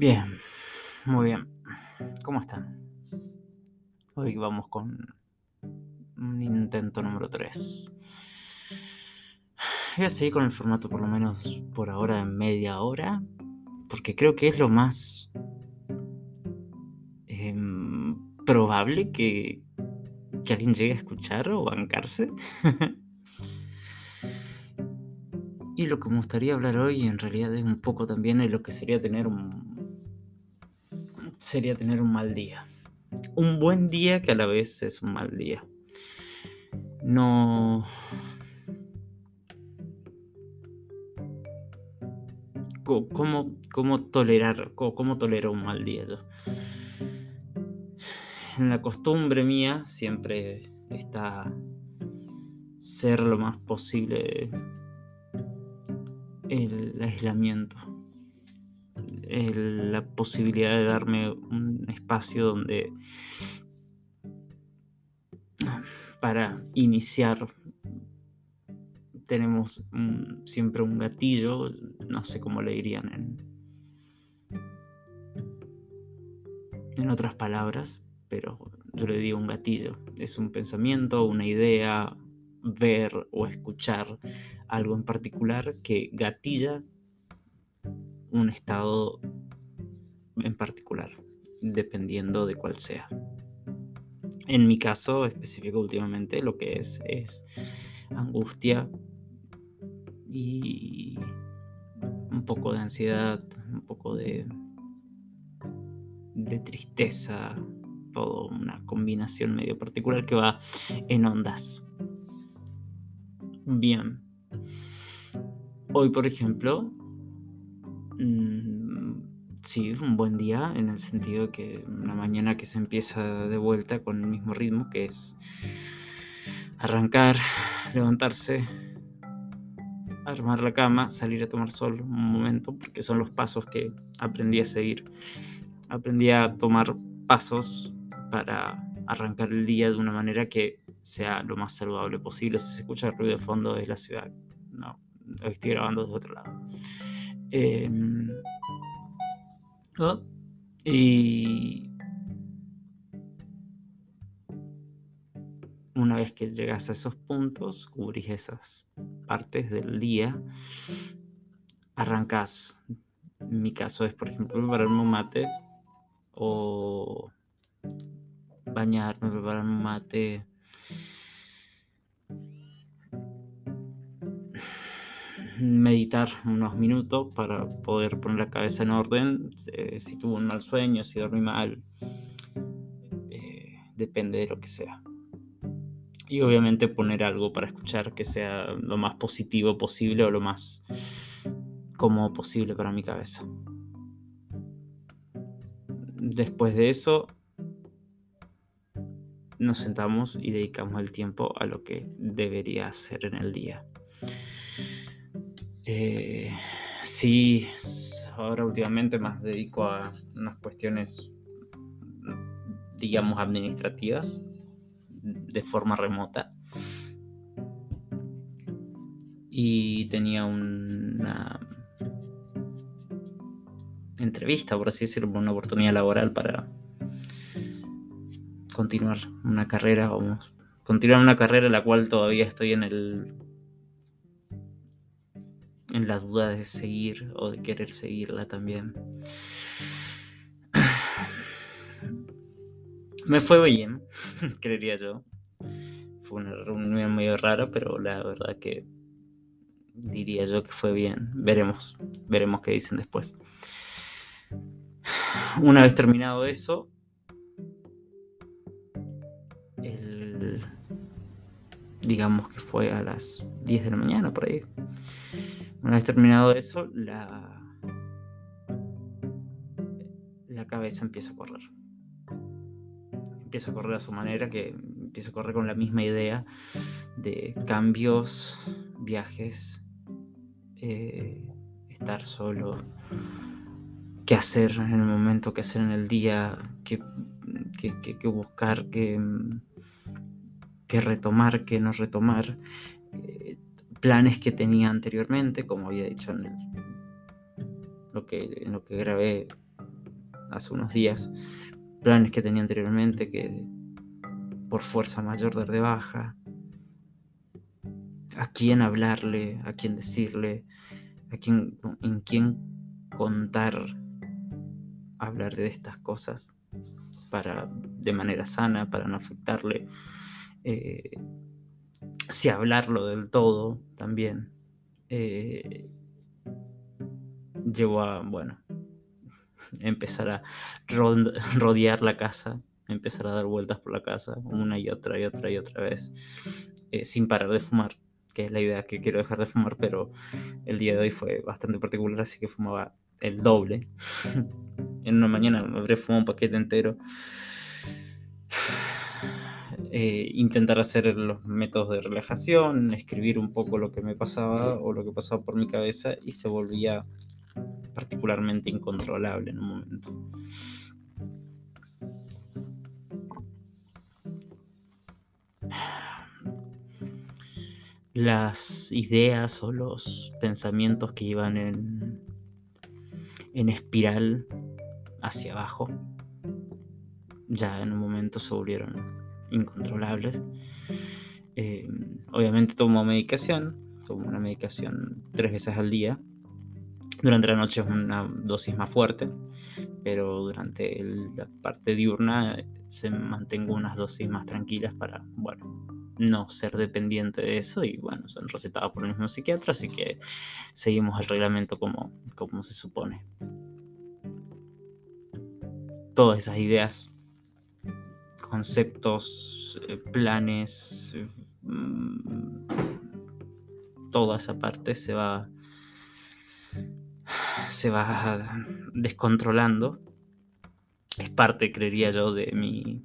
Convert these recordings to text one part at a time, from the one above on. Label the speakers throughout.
Speaker 1: Bien, muy bien. ¿Cómo están? Hoy vamos con un intento número 3. Voy a seguir con el formato por lo menos por ahora de media hora, porque creo que es lo más em, probable que, que alguien llegue a escuchar o bancarse. y lo que me gustaría hablar hoy en realidad es un poco también de lo que sería tener un sería tener un mal día. Un buen día que a la vez es un mal día. No... ¿Cómo, cómo tolerar, cómo, tolero un mal día yo? En la costumbre mía siempre está ser lo más posible el aislamiento la posibilidad de darme un espacio donde para iniciar tenemos siempre un gatillo, no sé cómo le dirían en, en otras palabras, pero yo le digo un gatillo. Es un pensamiento, una idea, ver o escuchar algo en particular que gatilla un estado en particular, dependiendo de cuál sea. En mi caso específico últimamente lo que es es angustia y un poco de ansiedad, un poco de, de tristeza, todo una combinación medio particular que va en ondas. Bien. Hoy, por ejemplo, Mm, sí, un buen día en el sentido que una mañana que se empieza de vuelta con el mismo ritmo, que es arrancar, levantarse, armar la cama, salir a tomar sol un momento, porque son los pasos que aprendí a seguir. Aprendí a tomar pasos para arrancar el día de una manera que sea lo más saludable posible. Si se escucha el ruido de fondo de la ciudad, no, estoy grabando desde otro lado. Em, y una vez que llegas a esos puntos, cubrís esas partes del día, arrancas. Mi caso es, por ejemplo, prepararme un mate o bañarme, prepararme un mate meditar unos minutos para poder poner la cabeza en orden. Eh, si tuvo un mal sueño, si dormí mal, eh, depende de lo que sea. Y obviamente poner algo para escuchar que sea lo más positivo posible o lo más cómodo posible para mi cabeza. Después de eso, nos sentamos y dedicamos el tiempo a lo que debería hacer en el día. Eh, sí, ahora últimamente más dedico a unas cuestiones, digamos, administrativas de forma remota. Y tenía una entrevista, por así decirlo, una oportunidad laboral para continuar una carrera, vamos, continuar una carrera en la cual todavía estoy en el en la duda de seguir o de querer seguirla también. Me fue bien, creería yo. Fue una reunión medio rara, pero la verdad que diría yo que fue bien. Veremos, veremos qué dicen después. Una vez terminado eso, digamos que fue a las 10 de la mañana por ahí. Una vez terminado eso, la, la cabeza empieza a correr. Empieza a correr a su manera, que empieza a correr con la misma idea de cambios, viajes, eh, estar solo, qué hacer en el momento, qué hacer en el día, qué, qué, buscar, qué, qué retomar, qué no retomar. Planes que tenía anteriormente, como había dicho en, lo, que, en lo que grabé hace unos días, planes que tenía anteriormente que por fuerza mayor dar de baja, a quién hablarle, a quién decirle, a quién, en quién contar, hablar de estas cosas para de manera sana, para no afectarle, eh, si hablarlo del todo también. Eh, llevó a, bueno, empezar a rodear la casa, empezar a dar vueltas por la casa una y otra y otra y otra vez, eh, sin parar de fumar que es la idea que quiero dejar de fumar, pero el día de hoy fue bastante particular, así que fumaba el doble. en una mañana me habré fumado un paquete entero. Eh, intentar hacer los métodos de relajación, escribir un poco lo que me pasaba o lo que pasaba por mi cabeza y se volvía particularmente incontrolable en un momento. las ideas o los pensamientos que iban en, en espiral hacia abajo ya en un momento se volvieron incontrolables. Eh, obviamente tomo medicación, tomo una medicación tres veces al día. Durante la noche es una dosis más fuerte, pero durante la parte diurna se mantengo unas dosis más tranquilas para, bueno, no ser dependiente de eso y bueno, son recetados por el mismo psiquiatra, así que seguimos el reglamento como, como se supone. Todas esas ideas, conceptos, eh, planes, mm, toda esa parte se va se va descontrolando. Es parte, creería yo, de mi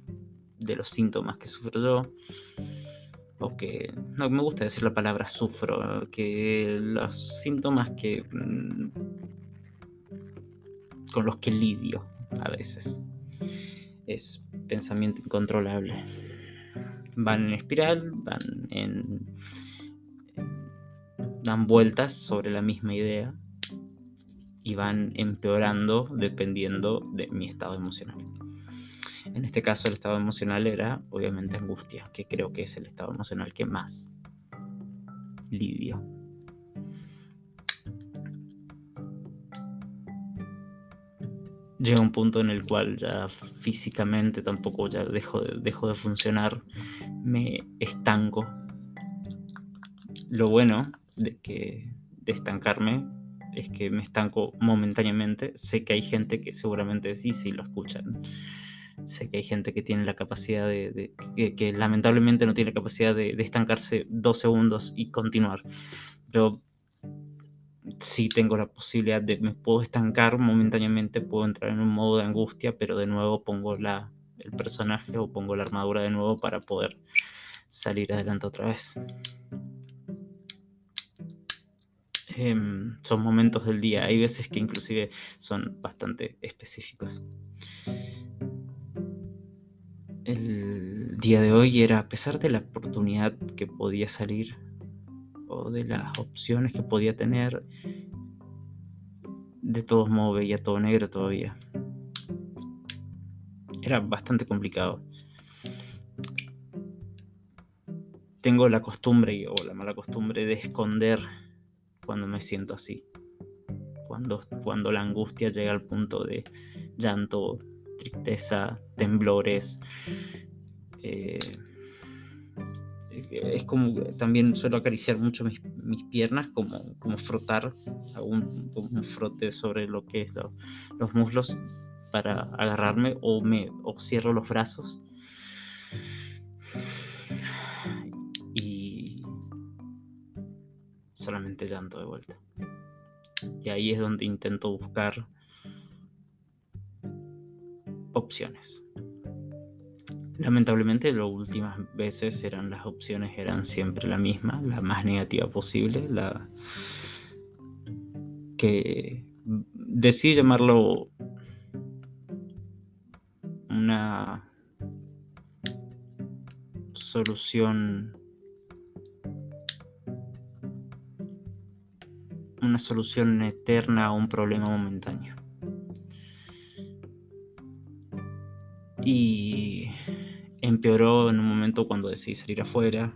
Speaker 1: de los síntomas que sufro yo o que no me gusta decir la palabra sufro, que los síntomas que mm, con los que lidio a veces es pensamiento incontrolable. Van en espiral, van en dan vueltas sobre la misma idea y van empeorando dependiendo de mi estado emocional. En este caso el estado emocional era obviamente angustia, que creo que es el estado emocional que más lidio. Llega un punto en el cual ya físicamente tampoco ya dejo de, dejo de funcionar, me estanco. Lo bueno de que de estancarme es que me estanco momentáneamente. Sé que hay gente que seguramente sí, sí lo escuchan Sé que hay gente que tiene la capacidad de, que, lamentablemente no tiene la capacidad de, estancarse dos segundos y continuar. Yo sí tengo la posibilidad de, me puedo estancar momentáneamente, puedo entrar en un modo de angustia, pero de nuevo pongo la, el personaje o pongo la armadura de nuevo para poder salir adelante otra vez. Em, son momentos del día, hay veces que inclusive son bastante específicos el día de hoy era, a pesar de la oportunidad que podía salir de las opciones que podía tener, de todos modos veía todo negro todavía. Era bastante complicado. Tengo la costumbre o la mala costumbre de esconder cuando me siento así. Cuando, cuando la angustia llega al punto de llanto tristeza, temblores. Eh, es como también suelo acariciar mucho mis, piernas, como, frotar, un, un, frote sobre lo que es los muslos para agarrarme o, me, o cierro los brazos. Y solamente llanto de vuelta. Y ahí es donde intento buscar opciones. Lamentablemente las últimas veces eran las opciones eran siempre la misma, la más negativa posible, la que decidí llamarlo una solución una solución eterna a un problema momentáneo. Y empeoró en un momento cuando decidí salir afuera.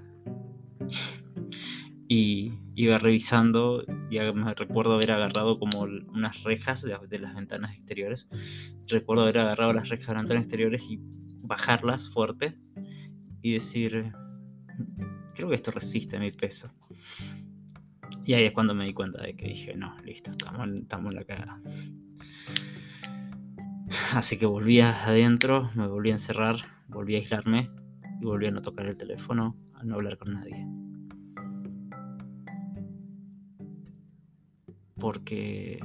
Speaker 1: y iba revisando, y me recuerdo haber agarrado como unas rejas de, las ventanas exteriores. Recuerdo haber agarrado las rejas de las ventanas exteriores y bajarlas fuerte y decir, creo que esto resiste mi peso. Y ahí es cuando me di cuenta de que dije, no, listo, estamos, estamos en la cara. Así que volví adentro, me volví a encerrar, volví a aislarme y volví a no tocar el teléfono, a no hablar con nadie. Porque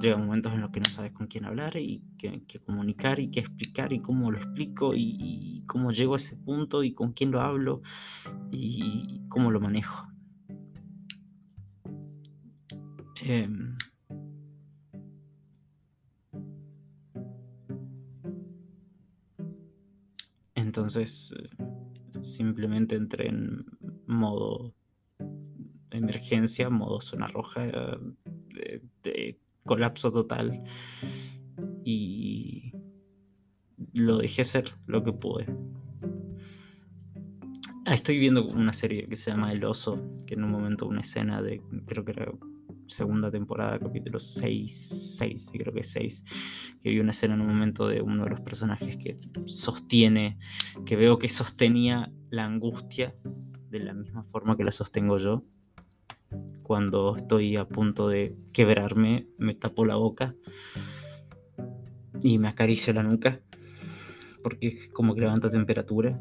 Speaker 1: llegan momentos en los que no sabes con quién hablar y qué, comunicar y qué explicar y cómo lo explico y, cómo llego a ese punto y con quién lo hablo y cómo lo manejo. Em, entonces simplemente entré en modo emergencia, modo zona roja, de colapso total. Y lo dejé ser lo que pude. Ah, estoy viendo una serie que se llama El Oso, que en un momento una escena de, creo que era segunda temporada, capítulo 6, 6, creo que 6, que vi una escena en un momento de uno de los personajes que sostiene, que veo que sostenía la angustia de la misma forma que la sostengo yo cuando estoy a punto de quebrarme, me tapo la boca y me acaricio la nuca, porque es como que levanta temperatura.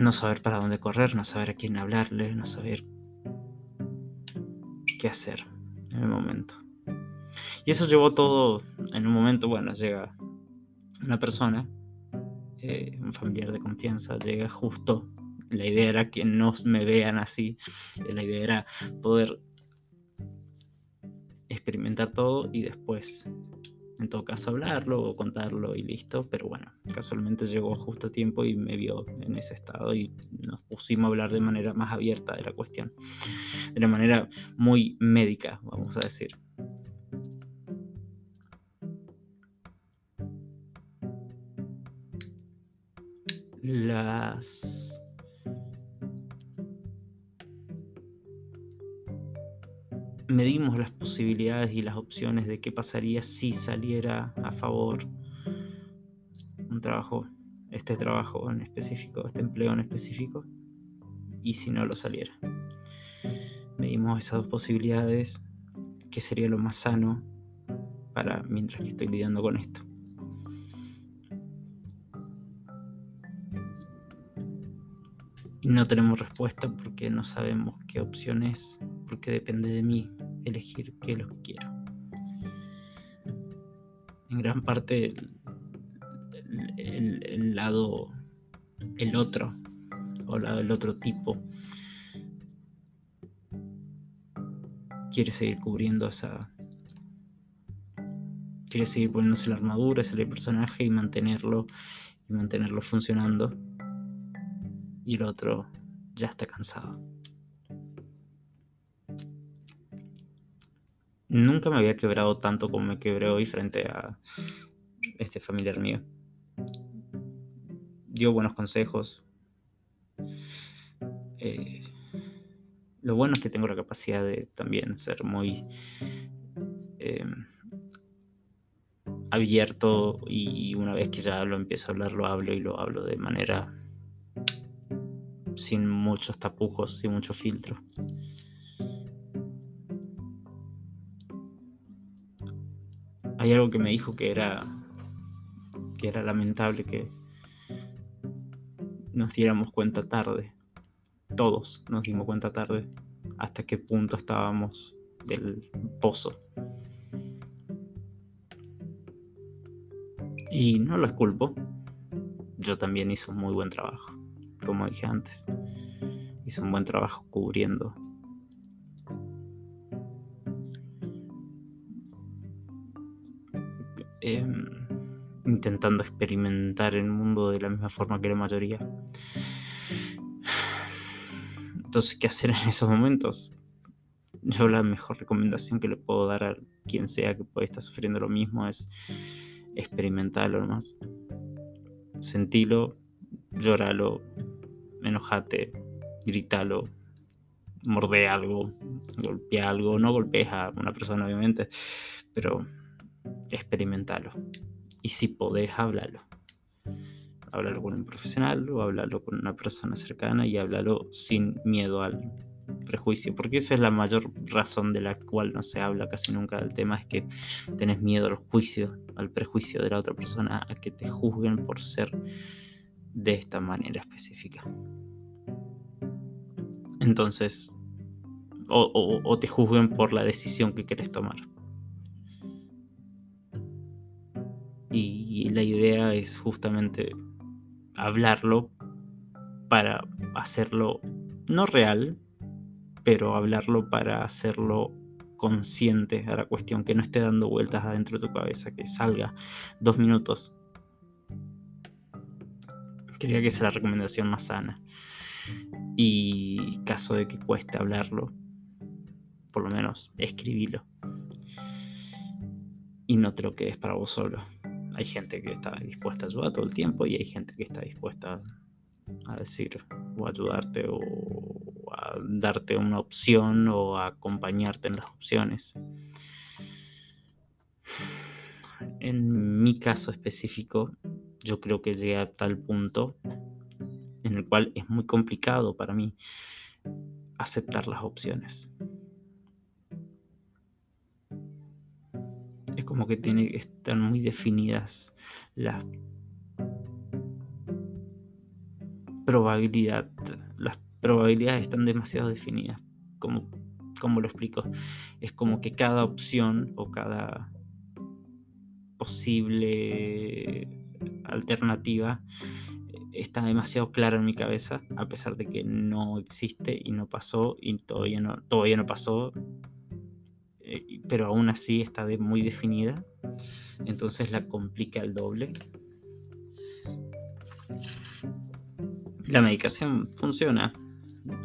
Speaker 1: No saber para dónde correr, no saber a quién hablarle, no saber qué hacer en el momento. Y eso llevó todo en un momento, bueno, llega una persona eh, un familiar de confianza llega justo. La idea era que no me vean así. Eh, la idea era poder experimentar todo y después, en todo caso, hablarlo o contarlo y listo. Pero bueno, casualmente llegó justo a tiempo y me vio en ese estado y nos pusimos a hablar de manera más abierta de la cuestión. De una manera muy médica, vamos a decir. las medimos las posibilidades y las opciones de qué pasaría si saliera a favor un trabajo, este trabajo en específico, este empleo en específico, y si no lo saliera. Medimos esas dos posibilidades, qué sería lo más sano para mientras que estoy lidiando con esto. Y no tenemos respuesta porque no sabemos qué opción es, porque depende de mí elegir qué es lo que quiero. En gran parte el, lado, el otro, o el otro tipo, quiere seguir cubriendo esa... Quiere seguir poniéndose la armadura, ese el personaje y mantenerlo y mantenerlo funcionando y el otro ya está cansado. Nunca me había quebrado tanto como me quebré hoy frente a este familiar mío. Dio buenos consejos. Eh, lo bueno es que tengo la capacidad de también ser muy eh, abierto y una vez que ya lo empiezo a hablar, lo hablo y lo hablo de manera sin muchos tapujos, sin mucho filtro. Hay algo que me dijo que era que era lamentable que nos diéramos cuenta tarde. Todos nos dimos cuenta tarde hasta qué punto estábamos del pozo. Y no lo culpo. Yo también hice un muy buen trabajo como dije antes. Hizo un buen trabajo cubriendo. Intentando experimentar el mundo de la misma forma que la mayoría. Entonces, ¿qué hacer en esos momentos? yo la mejor recomendación que le puedo dar a quien sea que pueda estar sufriendo lo mismo es experimentarlo nomás. Sentilo, lloralo, enojate, gritalo, morde algo, golpea algo, no golpees a una persona obviamente, pero experimentalo. Y si podés, háblalo. Háblalo con un profesional o háblalo con una persona cercana y háblalo sin miedo al prejuicio, porque esa es la mayor razón de la cual no se habla casi nunca del tema, es que tenés miedo al juicio, al prejuicio de la otra persona, a que te juzguen por ser de esta manera específica. Entonces, o, te juzguen por la decisión que quieres tomar. Y la idea es justamente hablarlo para hacerlo no real, pero hablarlo para hacerlo consciente a la cuestión, que no esté dando vueltas adentro de tu cabeza, que salga dos minutos. Quería que sea la recomendación más sana. Y caso de que cueste hablarlo, por lo menos escribilo. Y no te lo quedes para vos solo. Hay gente que está dispuesta a ayudar todo el tiempo y hay gente que está dispuesta a decir o ayudarte o a darte una opción o a acompañarte en las opciones. En mi caso específico, yo creo que llegué a tal punto en el cual es muy complicado para mí aceptar las opciones. Como que tiene, están muy definidas las probabilidad, las probabilidades están demasiado definidas. Como, como lo explico? Es como que cada opción o cada posible alternativa está demasiado clara en mi cabeza, a pesar de que no existe y no pasó y todavía no, todavía no pasó, eh, pero aún así está muy definida, entonces la complica el doble. La medicación funciona,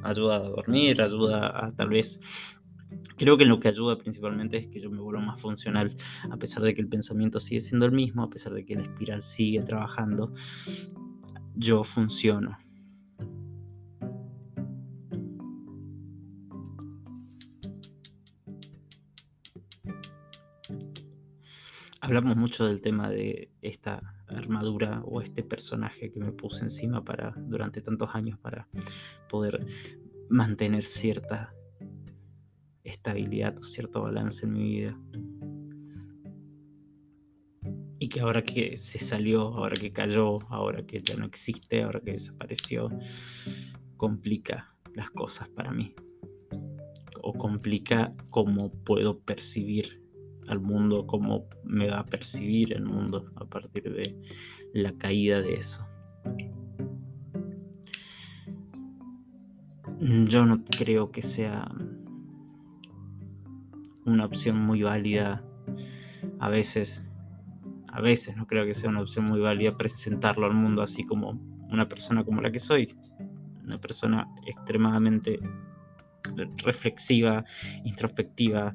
Speaker 1: ayuda a dormir, ayuda a tal vez Creo que lo que ayuda principalmente es que yo me vuelva más funcional, a pesar de que el pensamiento sigue siendo el mismo, a pesar de que la espiral sigue trabajando, yo funciono. Hablamos mucho del tema de esta armadura o este personaje que me puse encima para durante tantos años para poder mantener cierta estabilidad o cierto balance en mi vida y que ahora que se salió, ahora que cayó, ahora que ya no existe, ahora que desapareció, complica las cosas para mí. O complica cómo puedo percibir al mundo, cómo me va a percibir el mundo a partir de la caída de eso. Yo no creo que sea una opción muy válida a veces a veces no creo que sea una opción muy válida presentarlo al mundo así como una persona como la que soy, una persona extremadamente reflexiva, introspectiva,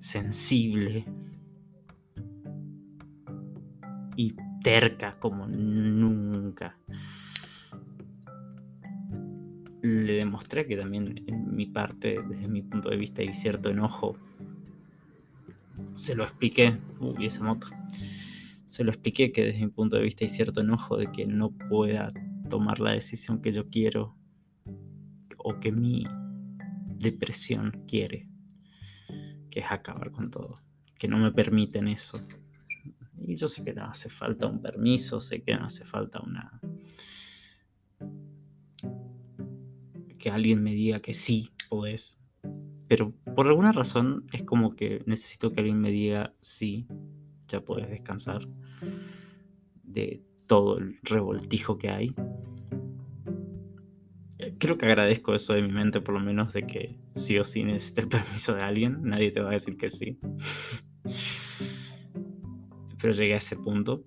Speaker 1: sensible y terca como nunca. Le demostré que también en mi parte, desde mi punto de vista, hay cierto enojo. Se lo expliqué. Uy, esa moto se lo expliqué que desde mi punto de vista hay cierto enojo de que no pueda tomar la decisión que yo quiero o que mi depresión quiere, que es acabar con todo, que no me permiten eso. Y yo sé que no hace falta un permiso, sé que no hace falta una... que alguien me diga que sí, podés. Pero por alguna razón es como que necesito que alguien me diga sí, ya puedes descansar de todo el revoltijo que hay. Creo que agradezco eso de mi mente, por lo menos, de que sí o sí necesites el permiso de alguien. Nadie te va a decir que sí. Pero llegué a ese punto.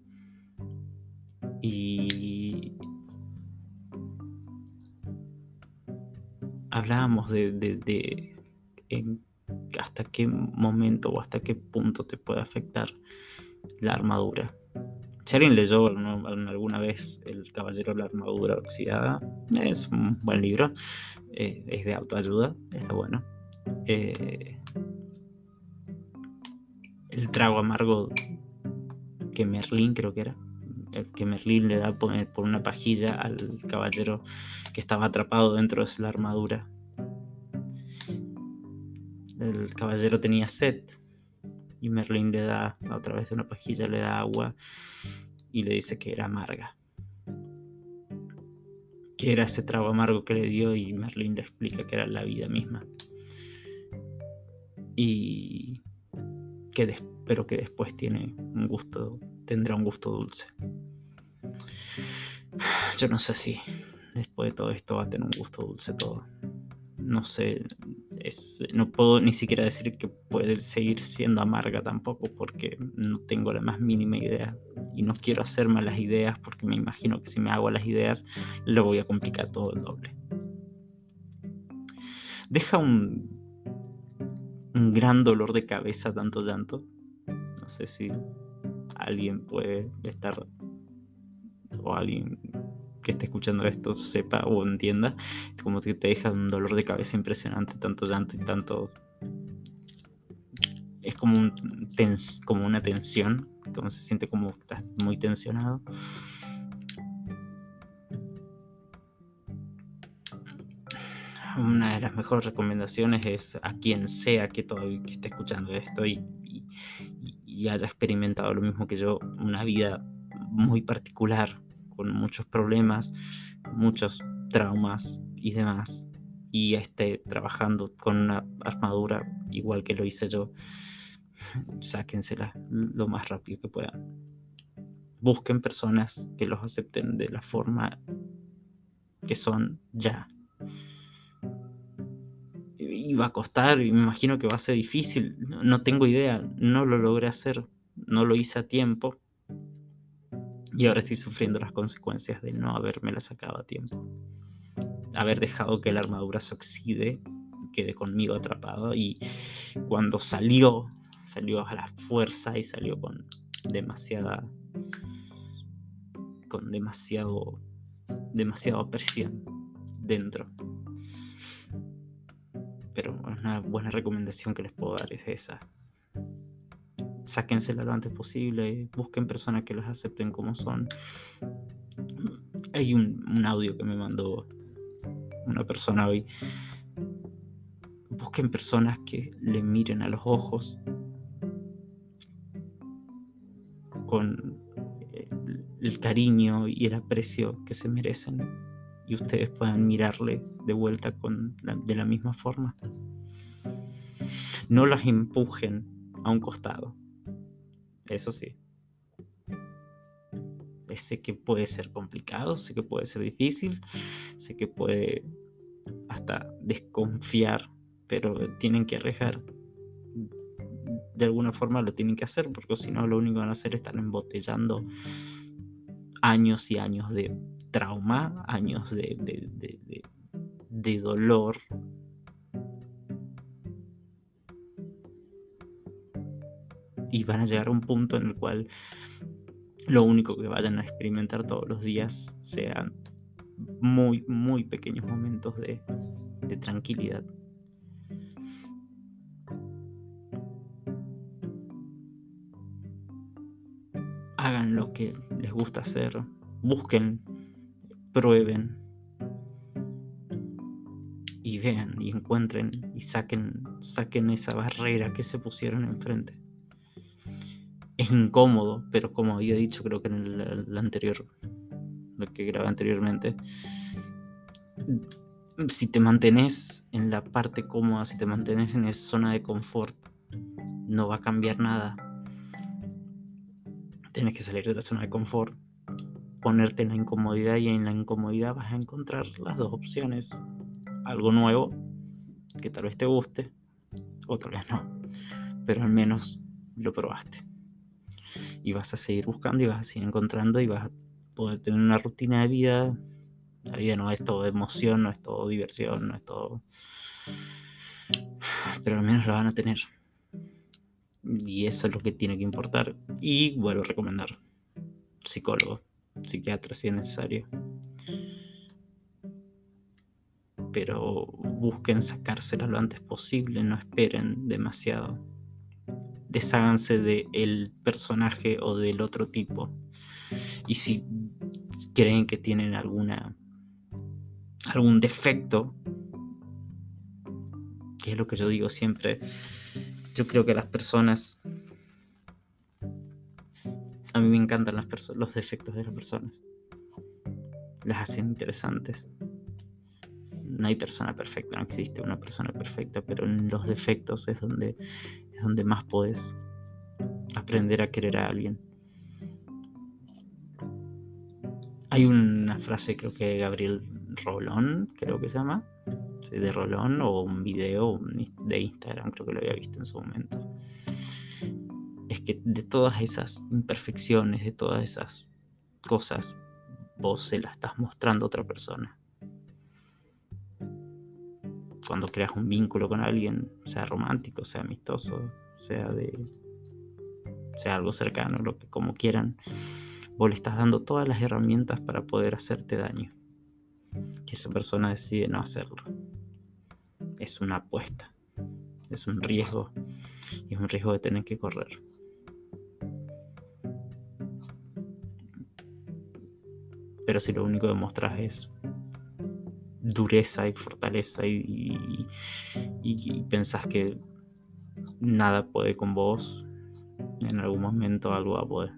Speaker 1: Y hablábamos de, de, en hasta qué momento o hasta qué punto te puede afectar la armadura. Si alguien leyó alguna vez El Caballero de la Armadura Oxidada, es un buen libro, eh, es de autoayuda, está bueno. Eh, el trago amargo que Merlín creo que era, que Merlín le da por, por una pajilla al caballero que estaba atrapado dentro de la armadura. El caballero tenía sed y Merlín le da, a través de una pajilla, le da agua y le dice que era amarga. Que era ese trago amargo que le dio y Merlín le explica que era la vida misma. Y que pero que después tiene un gusto, tendrá un gusto dulce. Yo no sé si después de todo esto va a tener un gusto dulce todo. No sé, no puedo ni siquiera decir que puede seguir siendo amarga tampoco porque no tengo la más mínima idea y no quiero hacer malas ideas porque me imagino que si me hago las ideas lo voy a complicar todo el doble. Deja un, un gran dolor de cabeza tanto llanto. No sé si alguien puede estar o alguien que esté escuchando esto sepa o entienda, es como que te deja un dolor de cabeza impresionante, tanto llanto y tanto... Es como, un como una tensión, como se siente como estás muy tensionado. Una de las mejores recomendaciones es a quien sea que todavía que esté escuchando esto y, y haya experimentado lo mismo que yo, una vida muy particular, con muchos problemas, muchos traumas y demás, y esté trabajando con una armadura igual que lo hice yo, sáquensela lo más rápido que puedan. Busquen personas que los acepten de la forma que son ya. Y va a costar, y me imagino que va a ser difícil, no tengo idea, no lo logré hacer, no lo hice a tiempo, y ahora estoy sufriendo las consecuencias de no haberme sacado a tiempo. Haber dejado que la armadura se oxide, quede conmigo atrapado y cuando salió, salió a la fuerza y salió con demasiada con demasiado demasiada presión dentro. Pero una buena recomendación que les puedo dar es esa sáquensela lo antes posible, busquen personas que los acepten como son. Hay un, audio que me mandó una persona hoy. Busquen personas que le miren a los ojos con el, cariño y el aprecio que se merecen y ustedes puedan mirarle de vuelta con de la misma forma. No las empujen a un costado. Eso sí. Sé que puede ser complicado, sé que puede ser difícil, sé que puede hasta desconfiar, pero tienen que arriesgar. De alguna forma lo tienen que hacer, porque si no lo único que van a hacer es estar embotellando años y años de trauma, años de, de, de dolor, y van a llegar a un punto en el cual lo único que vayan a experimentar todos los días sean muy, muy pequeños momentos de, tranquilidad. Hagan lo que les gusta hacer, busquen, prueben y vean y encuentren y saquen, saquen esa barrera que se pusieron enfrente incómodo, pero como había dicho creo que en el, anterior, lo que grabé anteriormente, si te mantenés en la parte cómoda, si te mantenés en esa zona de confort, no va a cambiar nada. Tienes que salir de la zona de confort, ponerte en la incomodidad y en la incomodidad vas a encontrar las dos opciones. Algo nuevo, que tal vez te guste, o tal vez no, pero al menos lo probaste y vas a seguir buscando y vas a seguir encontrando y vas a poder tener una rutina de vida. La vida no es todo emoción, no es todo diversión, no es todo Pero al menos lo van a tener. Y eso es lo que tiene que importar. Y vuelvo a recomendar psicólogo, psiquiatra si es necesario. Pero busquen sacársela lo antes posible, no esperen demasiado. Desháganse del personaje o del otro tipo. Y si creen que tienen alguna algún defecto, que es lo que yo digo siempre, yo creo que las personas, a mí me encantan las los defectos de las personas, las hacen interesantes. No hay persona perfecta, no existe una persona perfecta, pero en los defectos es donde, es donde más puedes aprender a querer a alguien. Hay una frase, creo que Gabriel Rolón, creo que se llama, de Rolón, o un video de Instagram, creo que lo había visto en su momento. Es que de todas esas imperfecciones, de todas esas cosas, vos se las estás mostrando a otra persona. Cuando creas un vínculo con alguien, sea romántico, sea amistoso, sea de sea algo cercano, lo que como quieran, vos le estás dando todas las herramientas para poder hacerte daño. Que esa persona decide no hacerlo. Es una apuesta, es un riesgo y es un riesgo de tener que correr. Pero si lo único que mostras es dureza y fortaleza y, y pensás que nada puede con vos, en algún momento algo va a poder.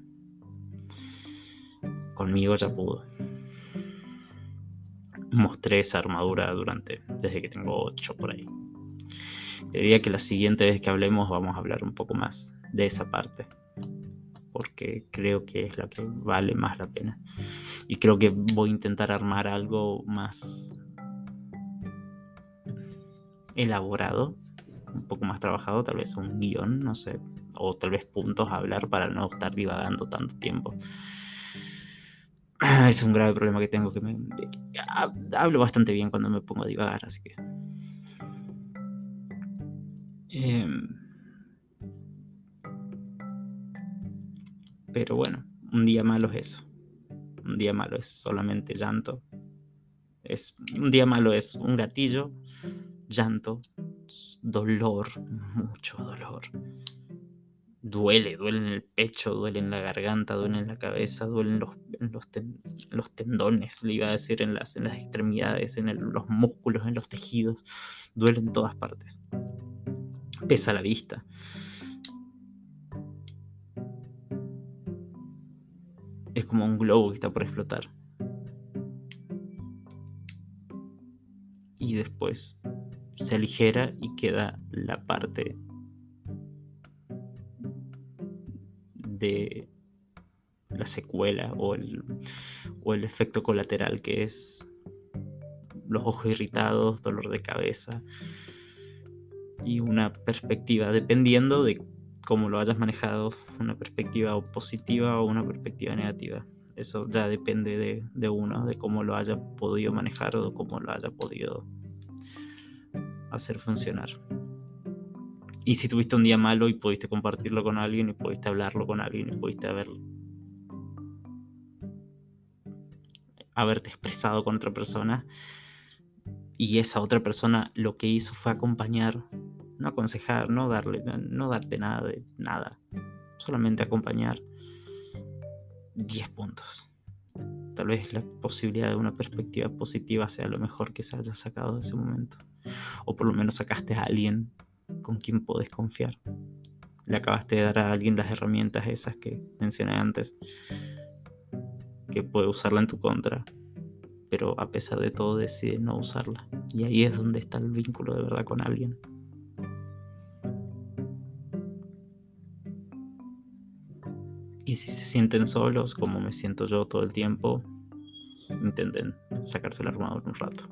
Speaker 1: Conmigo ya pudo. Mostré esa armadura durante, desde que tengo 8 por ahí. Diría que la siguiente vez que hablemos vamos a hablar un poco más de esa parte. Porque creo que es la que vale más la pena. Y creo que voy a intentar armar algo más elaborado, un poco más trabajado, tal vez un guion, no sé, o tal vez puntos a hablar para no estar divagando tanto tiempo. Es un grave problema que tengo que me... Hablo bastante bien cuando me pongo a divagar, así que... Em, pero bueno, un día malo es eso. Un día malo es solamente llanto. Es, un día malo es un gatillo, llanto, dolor, mucho dolor duele, duele en el pecho, duele en la garganta, duele en la cabeza, duele en los, los, tendones, le iba a decir, en las, en las extremidades, en los músculos, en los tejidos, duele en todas partes. Pesa la vista. Es como un globo que está por explotar. Y después se aligera y queda la parte de la secuela o el, o el efecto colateral que es los ojos irritados, dolor de cabeza y una perspectiva, dependiendo de cómo lo hayas manejado, una perspectiva positiva o una perspectiva negativa. Eso ya depende de, de uno, de cómo lo haya podido manejar o cómo lo haya podido hacer funcionar. Y si tuviste un día malo y pudiste compartirlo con alguien y pudiste hablarlo con alguien y pudiste haber, haberte expresado con otra persona y esa otra persona lo que hizo fue acompañar, no aconsejar, no darle, no darte nada de nada, solamente acompañar 10 puntos. Tal vez la posibilidad de una perspectiva positiva sea lo mejor que se haya sacado de ese momento. O por lo menos sacaste a alguien con quien podés confiar. Le acabaste de dar a alguien las herramientas esas que mencioné antes, que puede usarla en tu contra, pero a pesar de todo decide no usarla. Y ahí es donde está el vínculo de verdad con alguien. Y si se sienten solos, como me siento yo todo el tiempo, intenten sacarse el armadura un rato.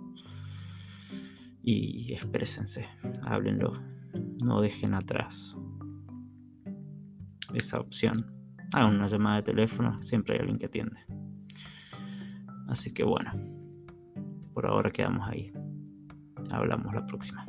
Speaker 1: Y exprésense, háblenlo, no dejen atrás esa opción. Hagan una llamada de teléfono, siempre hay alguien que atiende. Así que bueno, por ahora quedamos ahí. Hablamos la próxima.